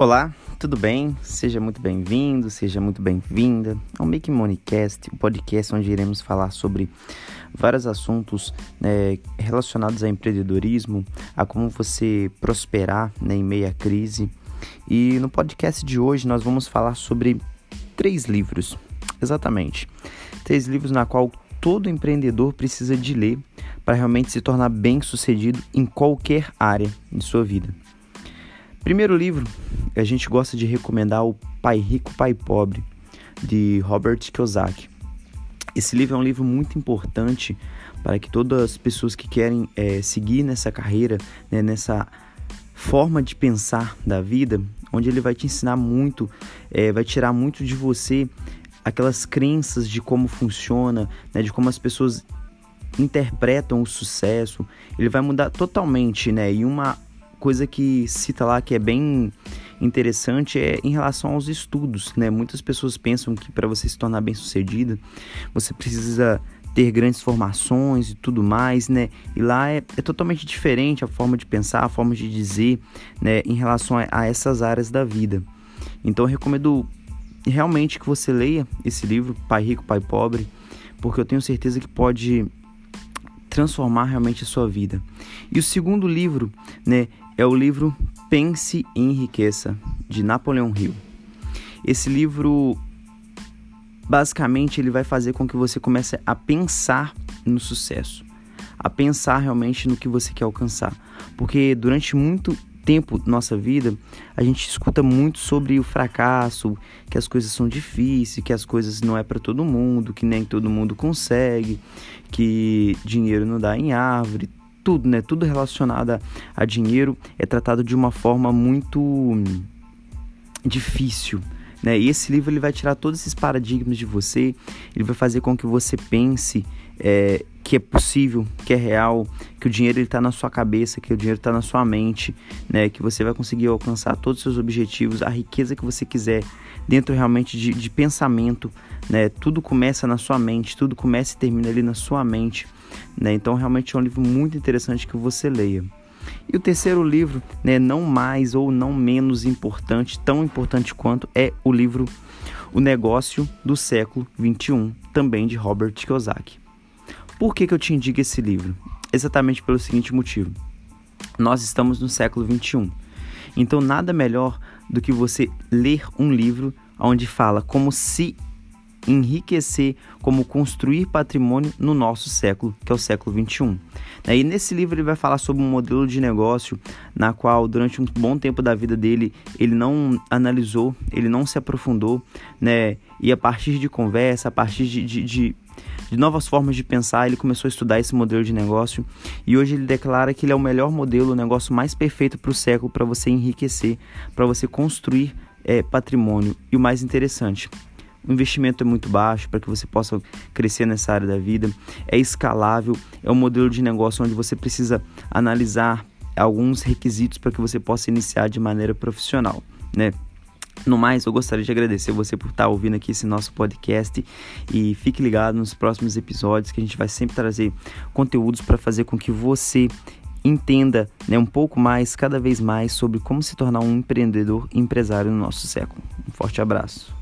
Olá, tudo bem? Seja muito bem-vindo, seja muito bem-vinda ao Make Moneycast, o podcast onde iremos falar sobre vários assuntos né, relacionados a empreendedorismo, a como você prosperar né, em meio à crise. E no podcast de hoje nós vamos falar sobre três livros, exatamente, três livros na qual todo empreendedor precisa de ler para realmente se tornar bem-sucedido em qualquer área de sua vida. Primeiro livro, a gente gosta de recomendar o Pai Rico, Pai Pobre, de Robert Kiyosaki. Esse livro é um livro muito importante para que todas as pessoas que querem é, seguir nessa carreira, né, nessa forma de pensar da vida, onde ele vai te ensinar muito, é, vai tirar muito de você aquelas crenças de como funciona, né, de como as pessoas interpretam o sucesso. Ele vai mudar totalmente, né? E uma coisa que cita lá que é bem interessante é em relação aos estudos, né? Muitas pessoas pensam que para você se tornar bem-sucedida, você precisa ter grandes formações e tudo mais, né? E lá é, é, totalmente diferente a forma de pensar, a forma de dizer, né? Em relação a, a essas áreas da vida. Então eu recomendo realmente que você leia esse livro, Pai Rico, Pai Pobre, porque eu tenho certeza que pode transformar realmente a sua vida. E o segundo livro, né, é o livro Pense e Enriqueça, de Napoleão Hill. Esse livro, basicamente, ele vai fazer com que você comece a pensar no sucesso, a pensar realmente no que você quer alcançar. Porque durante muito tempo nossa vida, a gente escuta muito sobre o fracasso, que as coisas são difíceis, que as coisas não é para todo mundo, que nem todo mundo consegue, que dinheiro não dá em árvore, tudo, né? Tudo relacionado a, dinheiro é tratado de uma forma muito difícil. Né? E esse livro ele vai tirar todos esses paradigmas de você, ele vai fazer com que você pense é, que é possível, que é real, que o dinheiro está na sua cabeça, que o dinheiro está na sua mente, né? que você vai conseguir alcançar todos os seus objetivos, a riqueza que você quiser, dentro realmente de, de pensamento. Né? Tudo começa na sua mente, tudo começa e termina ali na sua mente. Né? Então, realmente é um livro muito interessante que você leia. E o terceiro livro, né, não mais ou não menos importante, tão importante quanto, é o livro O Negócio do Século XXI, também de Robert Kiyosaki. Por que, que eu te indico esse livro? Exatamente pelo seguinte motivo. Nós estamos no século XXI. Então, nada melhor do que você ler um livro onde fala como se enriquecer, como construir patrimônio no nosso século, que é o século 21. E nesse livro ele vai falar sobre um modelo de negócio na qual durante um bom tempo da vida dele ele não analisou, ele não se aprofundou, né? E a partir de conversa, a partir de, de, de de novas formas de pensar, ele começou a estudar esse modelo de negócio e hoje ele declara que ele é o melhor modelo, o negócio mais perfeito para o século para você enriquecer, para você construir é, patrimônio. E o mais interessante, o investimento é muito baixo para que você possa crescer nessa área da vida, é escalável, é um modelo de negócio onde você precisa analisar alguns requisitos para que você possa iniciar de maneira profissional, né? No mais, eu gostaria de agradecer você por estar ouvindo aqui esse nosso podcast e fique ligado nos próximos episódios que a gente vai sempre trazer conteúdos para fazer com que você entenda né, um pouco mais, cada vez mais, sobre como se tornar um empreendedor empresário no nosso século. Um forte abraço.